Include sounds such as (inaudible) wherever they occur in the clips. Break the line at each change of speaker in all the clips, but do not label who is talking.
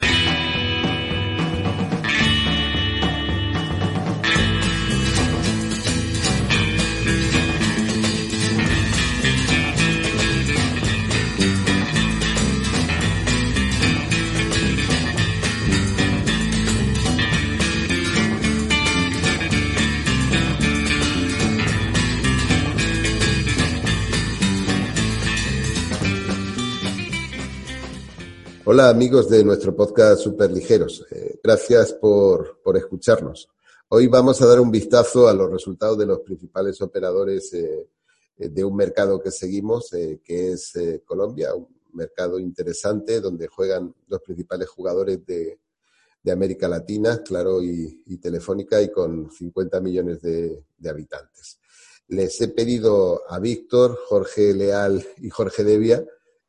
America.
Hola amigos de nuestro podcast Super Ligeros. Eh, gracias por, escucharnos. Hoy vamos a dar un vistazo a los resultados de los principales operadores eh, de un mercado que seguimos, eh, que es Colombia, un mercado interesante donde juegan los principales jugadores de, América Latina, Claro y, Telefónica, y con 50 millones de, de habitantes. Les he pedido a Víctor, Jorge Leal y Jorge Devia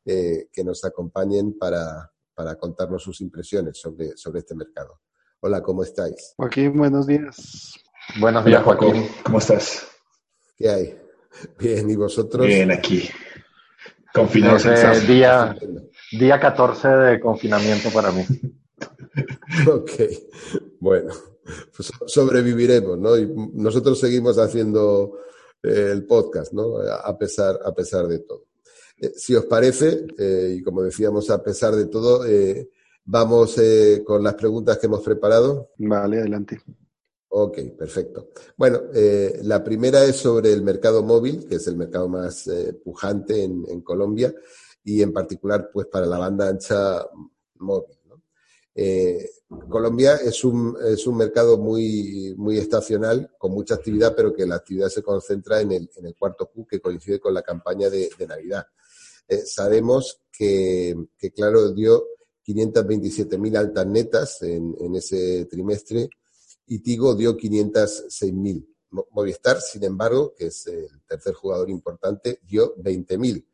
eh, que nos acompañen para, contarnos sus impresiones sobre, sobre este mercado. Hola, ¿cómo estáis?
Joaquín, buenos días.
Buenos días, Joaquín. ¿Cómo estás?
¿Qué hay? Bien, ¿y vosotros?
Bien, aquí. Confinados
en día, día 14 de confinamiento para mí. (laughs)
ok, bueno, pues sobreviviremos, ¿no? Y nosotros seguimos haciendo eh, el podcast, ¿no? A pesar, a pesar de todo. Eh, si os parece, eh, y como decíamos, a pesar de todo, eh, vamos con las preguntas que hemos preparado.
Vale, adelante.
Ok, perfecto. Bueno, la primera es sobre el mercado móvil, que es el mercado más pujante en, Colombia y en particular pues para la banda ancha móvil. Colombia es un, es un mercado muy, muy estacional, con mucha actividad, pero que la actividad se concentra en el, en el cuarto Q, que coincide con la campaña de Navidad. Eh, sabemos que, claro, dio 527.000 altas netas en, ese trimestre y Tigo dio 506.000. Movistar, sin embargo, que es el tercer jugador importante, dio 20.000,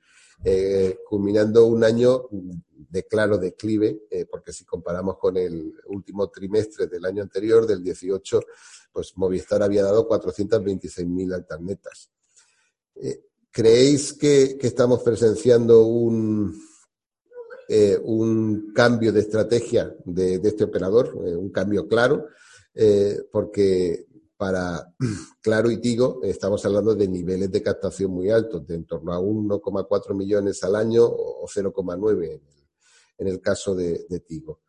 eh, culminando un año de claro declive, eh, porque si comparamos con el último trimestre del año anterior, del 18, pues Movistar había dado 426.000 altas netas. ¿Creéis que, estamos presenciando un, eh, un cambio de estrategia de, este operador, eh, un cambio claro? Eh, porque para (clears throat) Claro y Tigo estamos hablando de niveles de captación muy altos, de en torno a 1,4 millones al año o 0,9 en, el caso de, Tigo.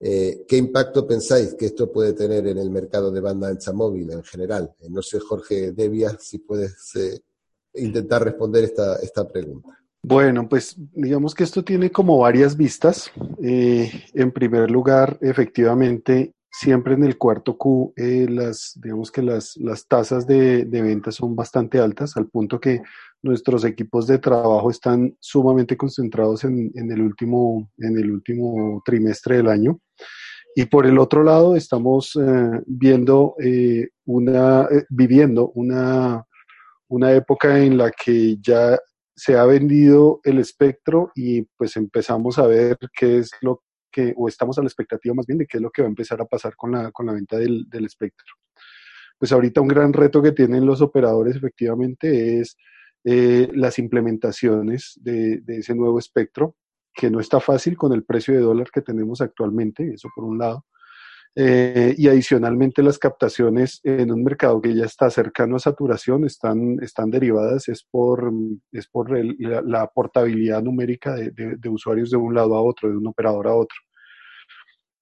¿Qué impacto pensáis que esto puede tener en el mercado de banda ancha móvil en general? no sé, Jorge Devia, si puedes intentar responder esta, esta pregunta.
Bueno, pues digamos que esto tiene como varias vistas. Eh, en primer lugar, efectivamente, siempre en el cuarto Q, eh, las, digamos que las, las tasas de, de ventas son bastante altas, al punto que nuestros equipos de trabajo están sumamente concentrados en, en, el, último, en el último trimestre del año. Y por el otro lado, estamos eh, viendo una, viviendo una una época en la que ya se ha vendido el espectro y pues empezamos a ver qué es lo que, o estamos a la expectativa más bien de qué es lo que va a empezar a pasar con la, con la venta del, espectro. Pues ahorita un gran reto que tienen los operadores efectivamente es eh, las implementaciones de, de ese nuevo espectro, que no está fácil con el precio de dólar que tenemos actualmente, eso por un lado. Eh, y adicionalmente las captaciones en un mercado que ya está cercano a saturación están, están derivadas es por, es por la, portabilidad numérica de, de, usuarios de un lado a otro, de un operador a otro.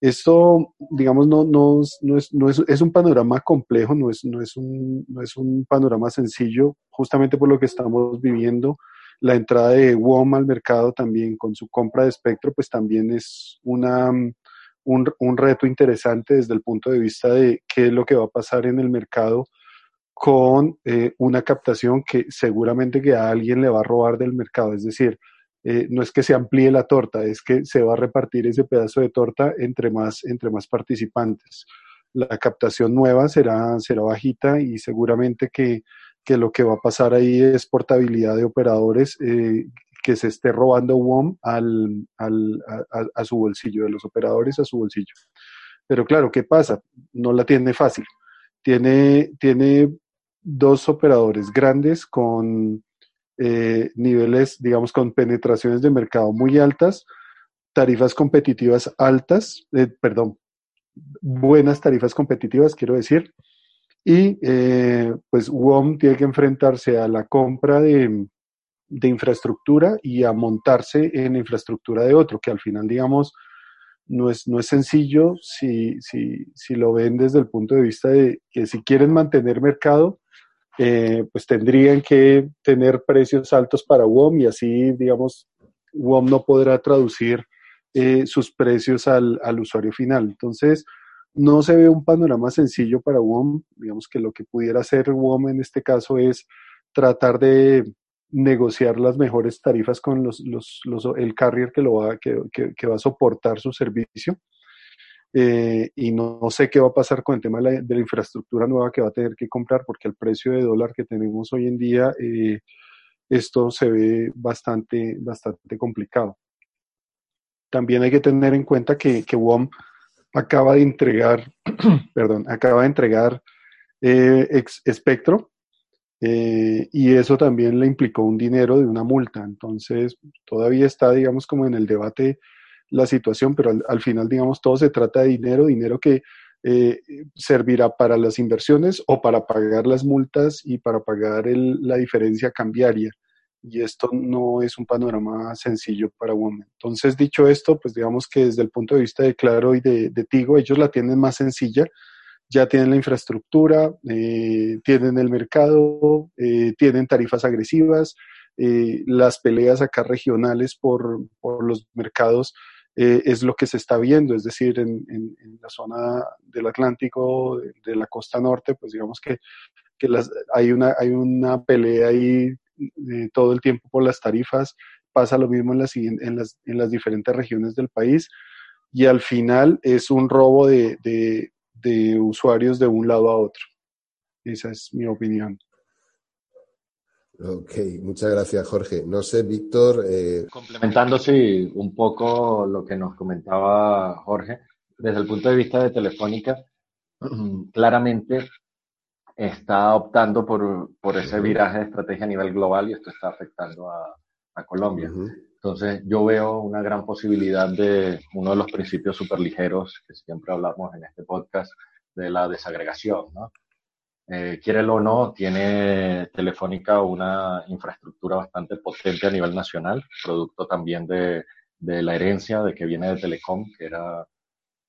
Esto, digamos, no, no, no, es, no es, es, un panorama complejo, no es, no, es un, no es un panorama sencillo, justamente por lo que estamos viviendo. La entrada de WOM al mercado también con su compra de espectro, pues también es una, un, reto interesante desde el punto de vista de qué es lo que va a pasar en el mercado con eh, una captación que seguramente que a alguien le va a robar del mercado. Es decir, eh, no es que se amplíe la torta, es que se va a repartir ese pedazo de torta entre más, entre más participantes. La captación nueva será, será bajita y seguramente que, lo que va a pasar ahí es portabilidad de operadores eh, que se esté robando WOM al, al, a, su bolsillo, de los operadores a su bolsillo. Pero claro, ¿qué pasa? No la tiene fácil. Tiene, tiene dos operadores grandes con eh, niveles, digamos, con penetraciones de mercado muy altas, tarifas competitivas altas, eh, perdón, buenas tarifas competitivas, quiero decir, y eh, pues WOM tiene que enfrentarse a la compra de, de infraestructura y a montarse en infraestructura de otro, que al final, digamos, no es, no es sencillo si, si, si lo ven desde el punto de vista de que si quieren mantener mercado, eh, pues tendrían que tener precios altos para WOM y así, digamos, WOM no podrá traducir eh, sus precios al, al, usuario final. Entonces, no se ve un panorama sencillo para WOM. Digamos que lo que pudiera hacer WOM en este caso es tratar de negociar las mejores tarifas con los, el carrier que, lo va, que, va a soportar su servicio. Eh, y no, sé qué va a pasar con el tema de la, infraestructura nueva que va a tener que comprar, porque el precio de dólar que tenemos hoy en día, eh, esto se ve bastante, bastante complicado. También hay que tener en cuenta que, que WOM acaba de entregar, (clears throat) perdón, acaba de entregar eh, espectro eh, y eso también le implicó un dinero de una multa. Entonces, todavía está, digamos, como en el debate la situación, pero al, final, digamos, todo se trata de dinero, dinero que eh, servirá para las inversiones o para pagar las multas y para pagar la diferencia cambiaria. Y esto no es un panorama sencillo para Women. Entonces, dicho esto, pues digamos que desde el punto de vista de Claro y de Tigo, ellos la tienen más sencilla ya tienen la infraestructura, eh, tienen el mercado, eh, tienen tarifas agresivas, eh, las peleas acá regionales por, los mercados es lo que se está viendo, es decir, en, la zona del Atlántico, de, la costa norte, pues digamos que, las, hay, una, hay una pelea ahí todo el tiempo por las tarifas, pasa lo mismo en las, en las, en las diferentes regiones del país. Y al final es un robo de usuarios de un lado a otro. Esa es mi opinión.
Ok, muchas gracias Jorge. No sé, Víctor. Eh...
Complementándose un poco lo que nos comentaba Jorge, desde el punto de vista de Telefónica, (clears throat) claramente está optando por, por ese viraje de estrategia a nivel global y esto está afectando a, a Colombia. Entonces, yo veo una gran posibilidad de uno de los principios superligeros que siempre hablamos en este podcast, de la desagregación, ¿no? Eh, o no, tiene Telefónica una infraestructura bastante potente a nivel nacional, producto también de, de la herencia de que viene de Telecom, que era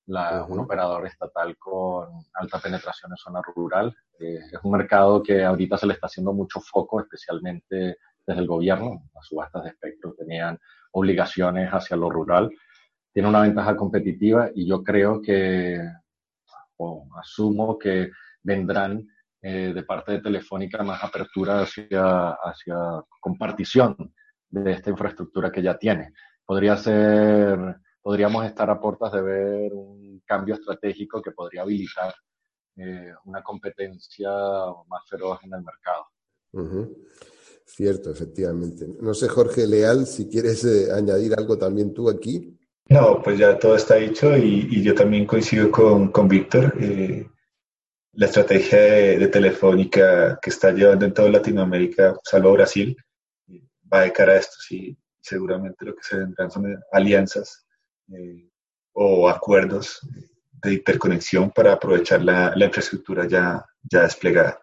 la, un operador estatal con alta penetración en zona rural. Eh, es un mercado que ahorita se le está haciendo mucho foco, especialmente desde el gobierno. Las subastas de espectro tenían obligaciones hacia lo rural. Tiene una ventaja competitiva y yo creo que, o asumo que vendrán eh, de parte de Telefónica más apertura hacia, hacia compartición de esta infraestructura que ya tiene. Podría ser, podríamos estar a puertas de ver un cambio estratégico que podría habilitar eh, una competencia más feroz en el mercado.
Cierto, efectivamente. No sé, Jorge Leal, si quieres eh, añadir algo también tú aquí.
No, pues ya todo está dicho y, yo también coincido con, con Víctor. Eh, la estrategia de, Telefónica que está llevando en toda Latinoamérica, salvo Brasil, va de cara a esto. Sí, seguramente lo que se vendrán son alianzas eh, o acuerdos de interconexión para aprovechar la, la infraestructura ya, ya desplegada.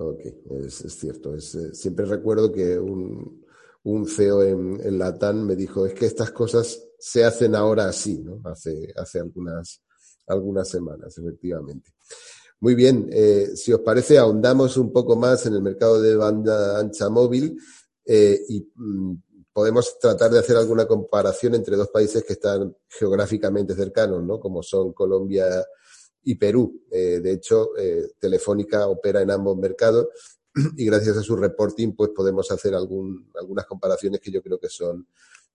Ok, es, cierto. Es, eh, siempre recuerdo que un, un CEO en, en Latam me dijo, es que estas cosas se hacen ahora así, ¿no? Hace, hace algunas, algunas semanas, efectivamente. Muy bien, eh, si os parece, ahondamos un poco más en el mercado de banda ancha móvil eh, y mm, podemos tratar de hacer alguna comparación entre dos países que están geográficamente cercanos, ¿no? Como son Colombia y Perú. Eh, de hecho, eh, Telefónica opera en ambos mercados (clears throat) y gracias a su reporting pues podemos hacer algún, algunas comparaciones que yo creo que son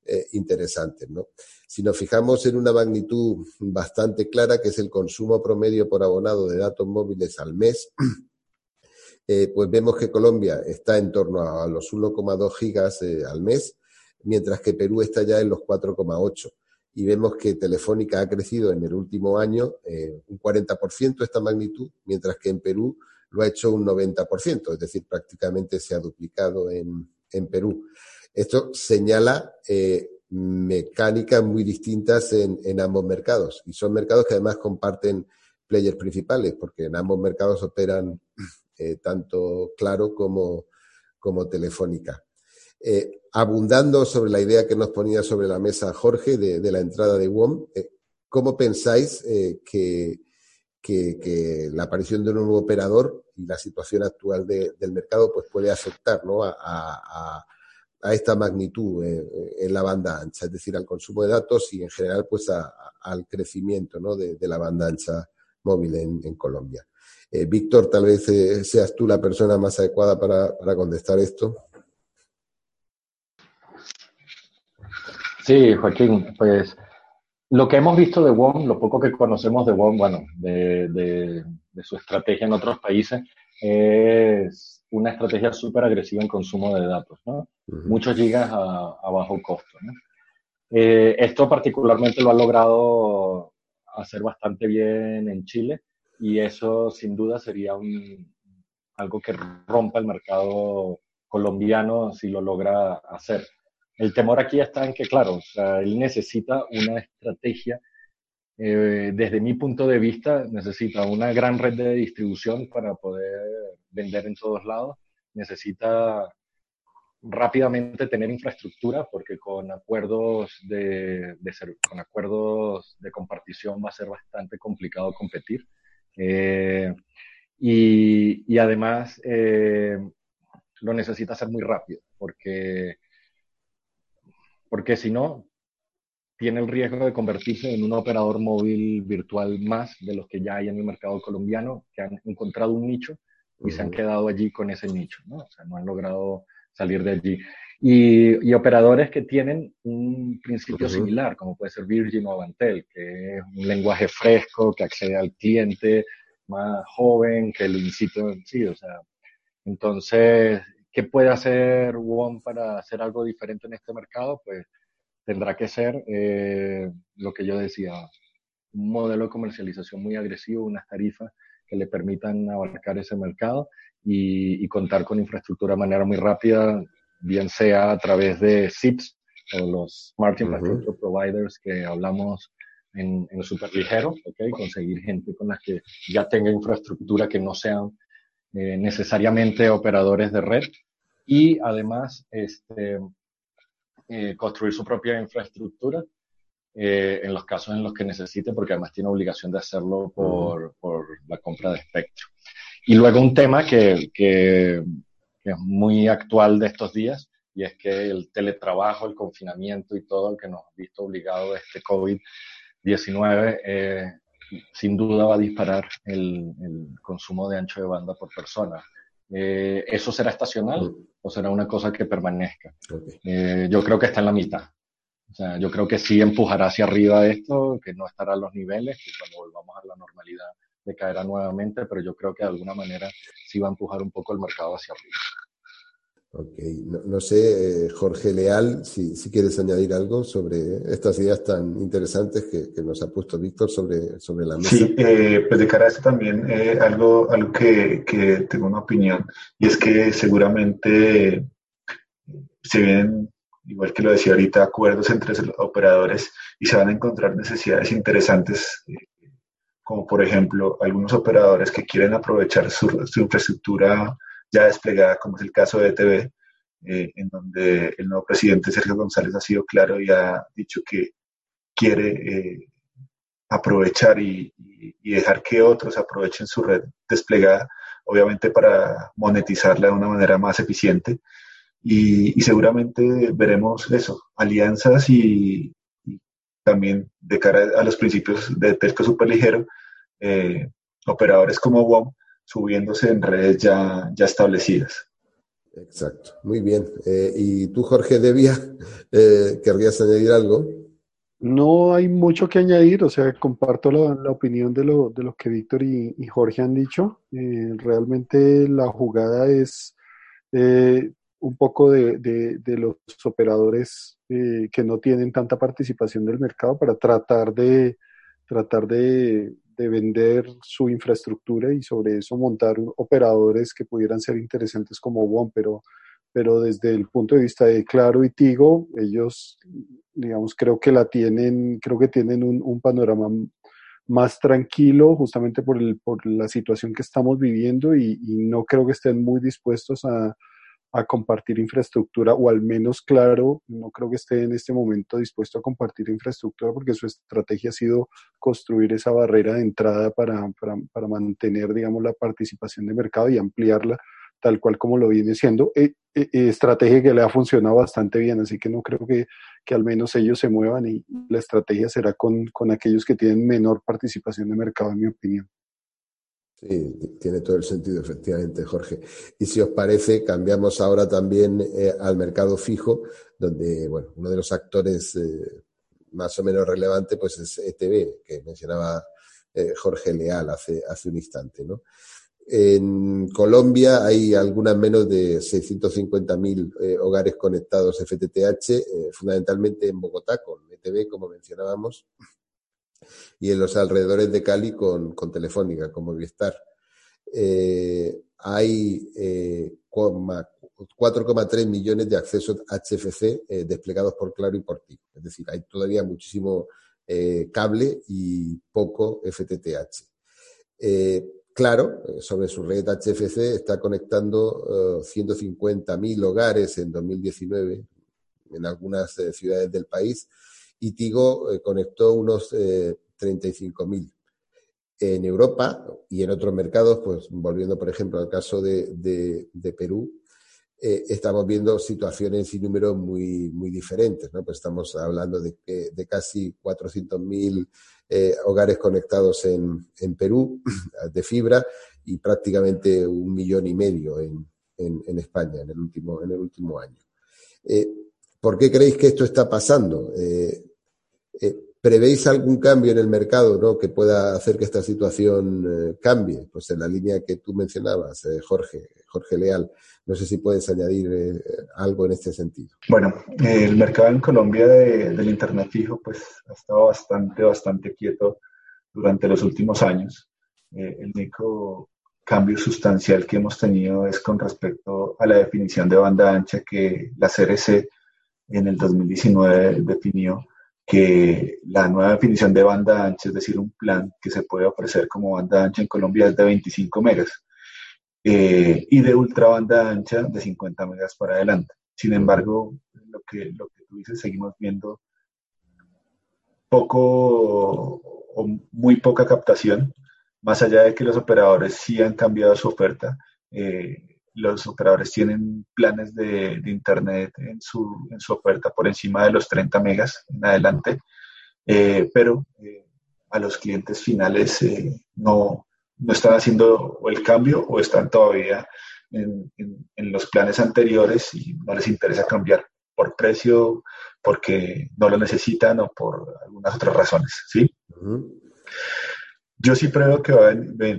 eh, interesantes. ¿no? Si nos fijamos en una magnitud bastante clara, que es el consumo promedio por abonado de datos móviles al mes, (clears throat) pues vemos que Colombia está en torno a los 1,2 gigas al mes, mientras que Perú está ya en los 4,8. Y vemos que Telefónica ha crecido en el último año un 40% esta magnitud, mientras que en Perú lo ha hecho un 90%, es decir, prácticamente se ha duplicado en, en Perú. Esto señala eh, mecánicas muy distintas en, en, ambos mercados y son mercados que además comparten players principales porque en ambos mercados operan eh, tanto Claro como, como Telefónica. Eh, abundando sobre la idea que nos ponía sobre la mesa Jorge de, la entrada de WOM, eh, ¿cómo pensáis eh, que, la aparición de un nuevo operador y la situación actual de, del mercado pues puede afectar a, a, a esta magnitud en la banda ancha, es decir, al consumo de datos y en general pues al crecimiento ¿no? de, la banda ancha móvil en, en Colombia. Víctor, tal vez seas tú la persona más adecuada para, para, contestar esto.
Sí, Joaquín, pues lo que hemos visto de WOM, lo poco que conocemos de WOM, bueno, de, de, de su estrategia en otros países, es una estrategia súper agresiva en consumo de datos, ¿no? Uh -huh. Muchos gigas a, a, bajo costo, ¿no? Eh, esto particularmente lo ha logrado hacer bastante bien en Chile y eso sin duda sería un, algo que rompa el mercado colombiano si lo logra hacer. El temor aquí está en que, claro, o sea, él necesita una estrategia eh, desde mi punto de vista, necesita una gran red de distribución para poder vender en todos lados. Necesita rápidamente tener infraestructura porque con acuerdos de, de ser, con acuerdos de compartición va a ser bastante complicado competir. Eh, y, y, además eh, lo necesita hacer muy rápido porque, porque si no, tiene el riesgo de convertirse en un operador móvil virtual más de los que ya hay en el mercado colombiano, que han encontrado un nicho y uh -huh. se han quedado allí con ese nicho, ¿no? O sea, no han logrado salir de allí. Y, y operadores que tienen un principio uh -huh. similar, como puede ser Virgin o Avantel, que es un lenguaje fresco, que accede al cliente más joven, que lo incita, sí, o sea, entonces, ¿qué puede hacer WOM para hacer algo diferente en este mercado? Pues tendrá que ser eh, lo que yo decía, un modelo de comercialización muy agresivo, unas tarifas que le permitan abarcar ese mercado y, y contar con infraestructura de manera muy rápida, bien sea a través de SIPs o los Smart Infrastructure uh -huh. Providers que hablamos en, en Superligero, ¿okay? conseguir gente con la que ya tenga infraestructura que no sean eh, necesariamente operadores de red y además este, eh, construir su propia infraestructura eh, en los casos en los que necesite, porque además tiene obligación de hacerlo por, por la compra de espectro. Y luego un tema que, que, que, es muy actual de estos días, y es que el teletrabajo, el confinamiento y todo el que nos ha visto obligado a este COVID-19, eh, sin duda va a disparar el, el, consumo de ancho de banda por persona. Eh, ¿Eso será estacional o será una cosa que permanezca? Okay. Eh, yo creo que está en la mitad. O sea, yo creo que sí empujará hacia arriba esto, que no estará a los niveles, que cuando volvamos a la normalidad decaerá nuevamente, pero yo creo que de alguna manera sí va a empujar un poco el mercado hacia arriba.
Ok, no, no sé, eh, Jorge Leal, si, si, quieres añadir algo sobre estas ideas tan interesantes que, que nos ha puesto Víctor sobre, sobre la mesa.
Sí, eh, pues de cara a esto también eh, algo, algo que, que, tengo una opinión, y es que seguramente se vienen, igual que lo decía ahorita, acuerdos entre los operadores y se van a encontrar necesidades interesantes, eh, como por ejemplo algunos operadores que quieren aprovechar su, su infraestructura ya desplegada, como es el caso de ETV, eh, en donde el nuevo presidente Sergio González ha sido claro y ha dicho que quiere eh, aprovechar y, y, dejar que otros aprovechen su red desplegada, obviamente para monetizarla de una manera más eficiente. Y, y seguramente veremos eso, alianzas y, también de cara a los principios de Telco Superligero, eh, operadores como WOM subiéndose en redes ya, ya establecidas.
Exacto, muy bien. Eh, ¿Y tú, Jorge Devia, (laughs) eh, querrías añadir algo?
No hay mucho que añadir, o sea, comparto la, opinión de lo, de lo, que Víctor y, Jorge han dicho. Eh, realmente la jugada es un poco de, de los operadores que no tienen tanta participación del mercado para tratar de, tratar de, de vender su infraestructura y sobre eso montar operadores que pudieran ser interesantes como WOM, pero, pero desde el punto de vista de Claro y Tigo, ellos, digamos, creo que la tienen, creo que tienen un, panorama más tranquilo justamente por, el, por la situación que estamos viviendo y no creo que estén muy dispuestos a, a compartir infraestructura, o al menos claro, no creo que esté en este momento dispuesto a compartir infraestructura porque su estrategia ha sido construir esa barrera de entrada para, para, para mantener, digamos, la participación de mercado y ampliarla tal cual como lo viene siendo, eh, eh, estrategia que le ha funcionado bastante bien, así que no creo que, que al menos ellos se muevan y la estrategia será con, con aquellos que tienen menor participación de mercado, en mi opinión.
Sí, tiene todo el sentido, efectivamente, Jorge. Y si os parece, cambiamos ahora también eh, al mercado fijo, donde, bueno, uno de los actores eh, más o menos relevante, pues es ETB, que mencionaba eh, Jorge Leal hace, hace un instante, ¿no? En Colombia hay algunas menos de 650.000 hogares conectados FTTH, fundamentalmente en Bogotá, con ETB, como mencionábamos, y en los alrededores de Cali con, con Telefónica, con Movistar. Eh, hay 4,3 eh, millones de accesos HFC eh, desplegados por Claro y por Tigo. Es decir, hay todavía muchísimo cable y poco FTTH. Claro, sobre su red HFC está conectando 150.000 hogares en 2019 en algunas ciudades del país y Tigo eh, conectó unos 35.000. Eh, en Europa y en otros mercados, pues volviendo por ejemplo al caso de, Perú, eh, estamos viendo situaciones y números muy, muy diferentes. ¿no? Pues estamos hablando de, de casi 400.000 hogares conectados en, en, Perú (clears throat) de fibra y prácticamente un millón y medio en, en, España en el último, en el último año. ¿Por qué creéis que esto está pasando? Eh, ¿Prevéis algún cambio en el mercado ¿no? que pueda hacer que esta situación eh, cambie? Pues en la línea que tú mencionabas, eh, Jorge, Jorge Leal. No sé si puedes añadir algo en este sentido.
Bueno, el mercado en Colombia del Internet fijo pues, ha estado bastante, bastante quieto durante los últimos años. el único cambio sustancial que hemos tenido es con respecto a la definición de banda ancha que la CRC en el 2019 definió que la nueva definición de banda ancha, es decir, un plan que se puede ofrecer como banda ancha en Colombia es de 25 megas eh, y de ultra banda ancha de 50 megas para adelante. Sin embargo, lo que, lo que tú dices, seguimos viendo poco o muy poca captación, más allá de que los operadores sí han cambiado su oferta. Eh, los operadores tienen planes de, Internet en su, en su, oferta por encima de los 30 megas en adelante, eh, pero eh, a los clientes finales eh, no, no, están haciendo el cambio o están todavía en, en, los planes anteriores y no les interesa cambiar por precio, porque no lo necesitan o por algunas otras razones. ¿sí? Yo sí creo que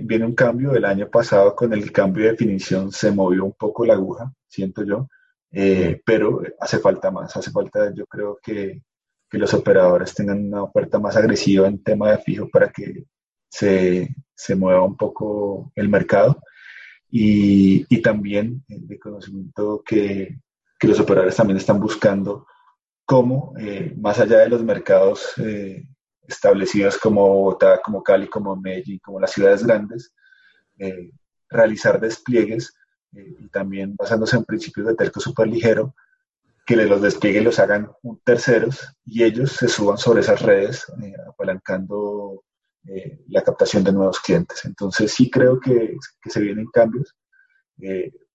viene un cambio. El año pasado con el cambio de definición se movió un poco la aguja, siento yo, eh, pero hace falta más. Hace falta, yo creo que, que, los operadores tengan una oferta más agresiva en tema de fijo para que se, se mueva un poco el mercado. Y, y también de conocimiento que, que, los operadores también están buscando cómo, eh, más allá de los mercados eh, establecidas como Bogotá, como Cali, como Medellín, como las ciudades grandes, eh, realizar despliegues eh, y también basándose en principios de telco súper ligero, que los despliegues los hagan terceros y ellos se suban sobre esas redes, eh, apalancando la captación de nuevos clientes. Entonces sí creo que, que se vienen cambios,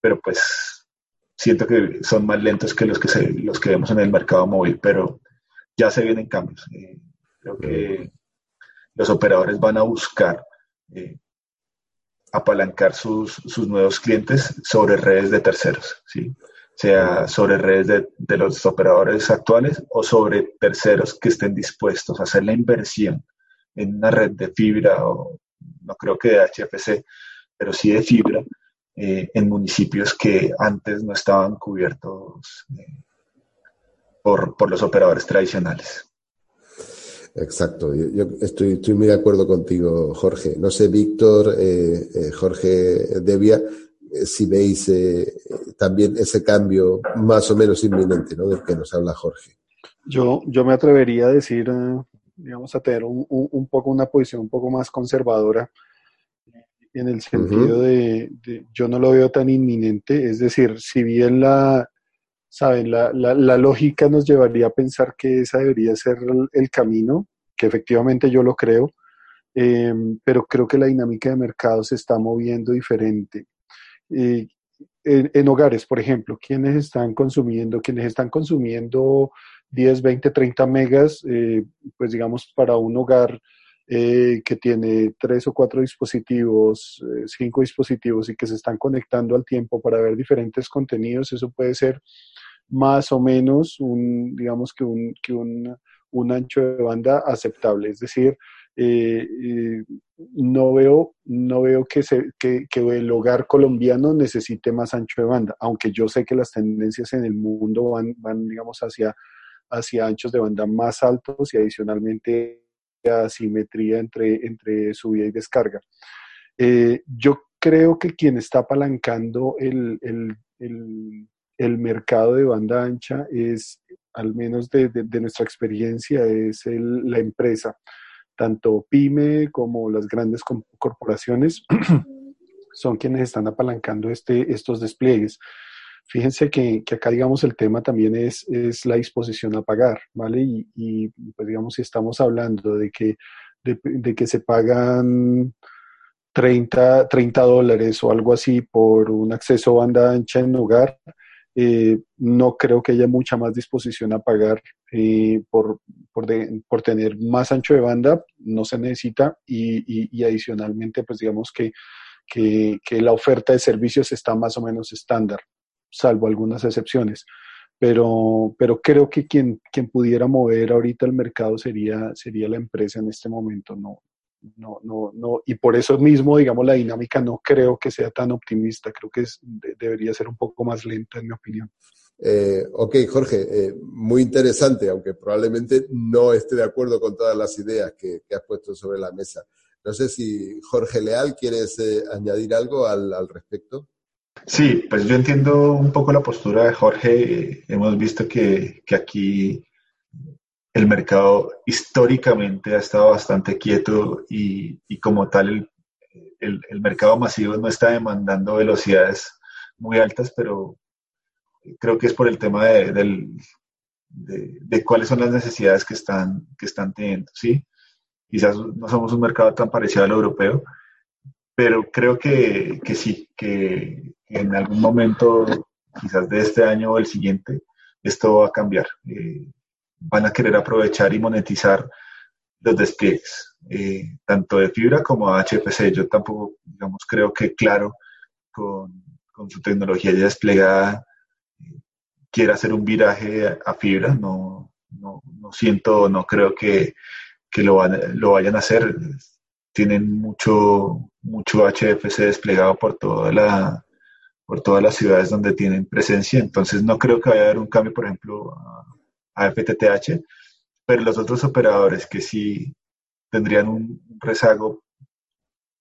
pero pues siento que son más lentos que los que, se, los que vemos en el mercado móvil, pero ya se vienen cambios. Creo que los operadores van a buscar eh, apalancar sus, sus, nuevos clientes sobre redes de terceros, ¿sí? sea sobre redes de, de, los operadores actuales o sobre terceros que estén dispuestos a hacer la inversión en una red de fibra o no creo que de HFC, pero sí de fibra eh, en municipios que antes no estaban cubiertos eh, por, por los operadores tradicionales.
Exacto, yo, estoy, estoy, muy de acuerdo contigo, Jorge. No sé, Víctor, eh, eh Jorge Devia, eh, si veis también ese cambio más o menos inminente ¿no? del que nos habla Jorge.
Yo, yo me atrevería a decir, digamos, a tener un, un, poco una posición un poco más conservadora en el sentido de, de, yo no lo veo tan inminente, es decir, si bien la, saben, la, la, la, lógica nos llevaría a pensar que esa debería ser el, camino, que efectivamente yo lo creo, eh, pero creo que la dinámica de mercado se está moviendo diferente. Eh, en, en, hogares, por ejemplo, quienes están consumiendo, quienes están consumiendo 10, 20, 30 megas, eh, pues digamos para un hogar eh, que tiene tres o cuatro dispositivos, cinco dispositivos y que se están conectando al tiempo para ver diferentes contenidos, eso puede ser más o menos un, digamos que un, que un, un ancho de banda aceptable. Es decir, eh, eh, no veo, no veo que, se, que, que, el hogar colombiano necesite más ancho de banda, aunque yo sé que las tendencias en el mundo van, van digamos, hacia, hacia anchos de banda más altos y adicionalmente asimetría entre, entre subida y descarga. Eh, yo creo que quien está apalancando el, el, el, mercado de banda ancha es, al menos de, de, de nuestra experiencia, es la empresa. Tanto PyME como las grandes corporaciones (coughs) son quienes están apalancando este, estos despliegues. Fíjense que, que, acá, digamos, el tema también es, es la disposición a pagar, ¿vale? Y, y pues, digamos, si estamos hablando de que, de, de que se pagan 30, 30 dólares o algo así por un acceso a banda ancha en hogar, eh, no creo que haya mucha más disposición a pagar eh, por, por, de, por, tener más ancho de banda, no se necesita y, adicionalmente, pues digamos que, que, que, la oferta de servicios está más o menos estándar salvo algunas excepciones. Pero, pero creo que quien, quien pudiera mover ahorita el mercado sería, sería la empresa en este momento, no, no, no, no, y por eso mismo, digamos, la dinámica no creo que sea tan optimista, creo que es, de, debería ser un poco más lenta, en mi opinión.
Eh, ok, Jorge, eh, muy interesante, aunque probablemente no esté de acuerdo con todas las ideas que, que has puesto sobre la mesa. No sé si Jorge Leal, ¿quieres eh, añadir algo al, al respecto?
Sí, pues yo entiendo un poco la postura de Jorge. Hemos visto que, que aquí el mercado históricamente ha estado bastante quieto y, y como tal el, el, mercado masivo no está demandando velocidades muy altas, pero creo que es por el tema de, de cuáles son las necesidades que están, que están teniendo. ¿sí? Quizás no somos un mercado tan parecido al europeo, pero creo que, que sí, que, en algún momento, quizás de este año o el siguiente, esto va a cambiar. Eh, van a querer aprovechar y monetizar los despliegues, eh, tanto de fibra como HFC. Yo tampoco, digamos, creo que Claro, con, su tecnología ya desplegada, quiera hacer un viraje a, fibra. No, no, no, siento, no creo que, que lo, lo vayan a hacer. Tienen mucho, mucho HFC desplegado por toda la, por todas las ciudades donde tienen presencia. Entonces no creo que vaya a haber un cambio, por ejemplo, a, a FTTH, pero los otros operadores que sí tendrían un rezago,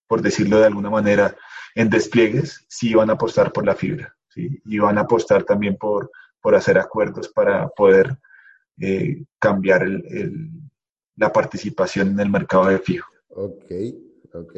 por decirlo de alguna manera, en despliegues, sí van a apostar por la fibra. ¿sí? Y van a apostar también por, por hacer acuerdos para poder eh, cambiar el, la participación en el mercado de fijo.
Ok, ok,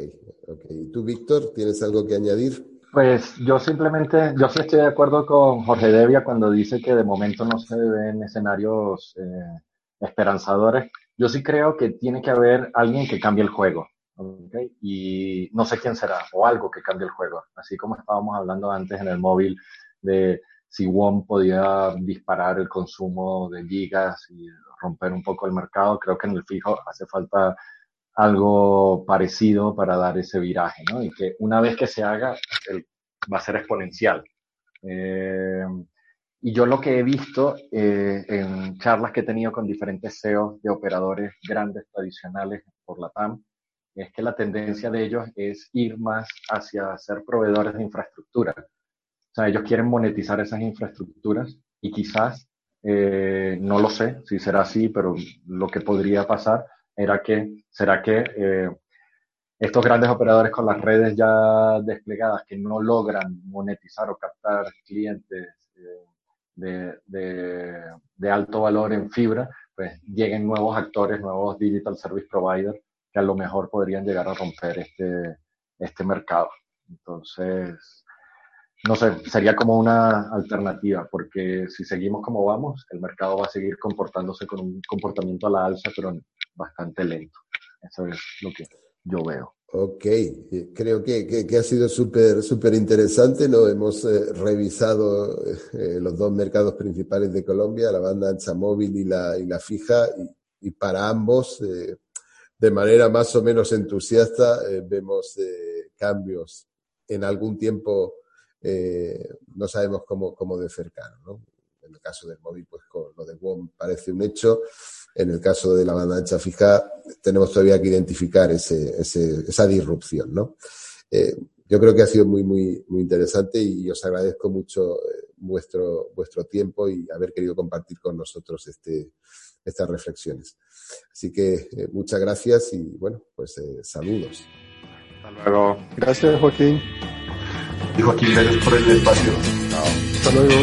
ok. ¿Y tú, Víctor, tienes algo que añadir?
Pues yo simplemente, yo sí estoy de acuerdo con Jorge Devia cuando dice que de momento no se ven escenarios eh, esperanzadores. Yo sí creo que tiene que haber alguien que cambie el juego. ¿okay? Y no sé quién será, o algo que cambie el juego. Así como estábamos hablando antes en el móvil de si WOM podía disparar el consumo de gigas y romper un poco el mercado, creo que en el fijo hace falta algo parecido para dar ese viraje, ¿no? Y que una vez que se haga, va a ser exponencial. Eh, y yo lo que he visto eh, en charlas que he tenido con diferentes CEOs de operadores grandes tradicionales por la TAM, es que la tendencia de ellos es ir más hacia ser proveedores de infraestructura. O sea, ellos quieren monetizar esas infraestructuras y quizás, eh, no lo sé si será así, pero lo que podría pasar era que, será que eh, estos grandes operadores con las redes ya desplegadas que no logran monetizar o captar clientes de, de, alto valor en fibra, pues lleguen nuevos actores, nuevos digital service providers que a lo mejor podrían llegar a romper este, este mercado. Entonces, no sé, sería como una alternativa, porque si seguimos como vamos, el mercado va a seguir comportándose con un comportamiento a la alza, pero bastante lento. Eso es lo que yo veo.
Ok, creo que, ha sido súper súper interesante. ¿no? Hemos eh, revisado eh, los dos mercados principales de Colombia, la banda ancha móvil y la, y la fija, y, para ambos, eh, de manera más o menos entusiasta, vemos cambios en algún tiempo, no sabemos cómo, cómo de cercano. ¿no? En el caso del móvil, pues con lo de WOM parece un hecho. En el caso de la banda ancha fija, tenemos todavía que identificar ese, esa disrupción, ¿no? Eh, yo creo que ha sido muy, muy, muy interesante y os agradezco mucho eh, vuestro, vuestro tiempo y haber querido compartir con nosotros este, estas reflexiones. Así que eh, muchas gracias y bueno, pues saludos.
Hasta luego. Gracias, Joaquín.
Y Joaquín, gracias por el espacio.
Hasta luego.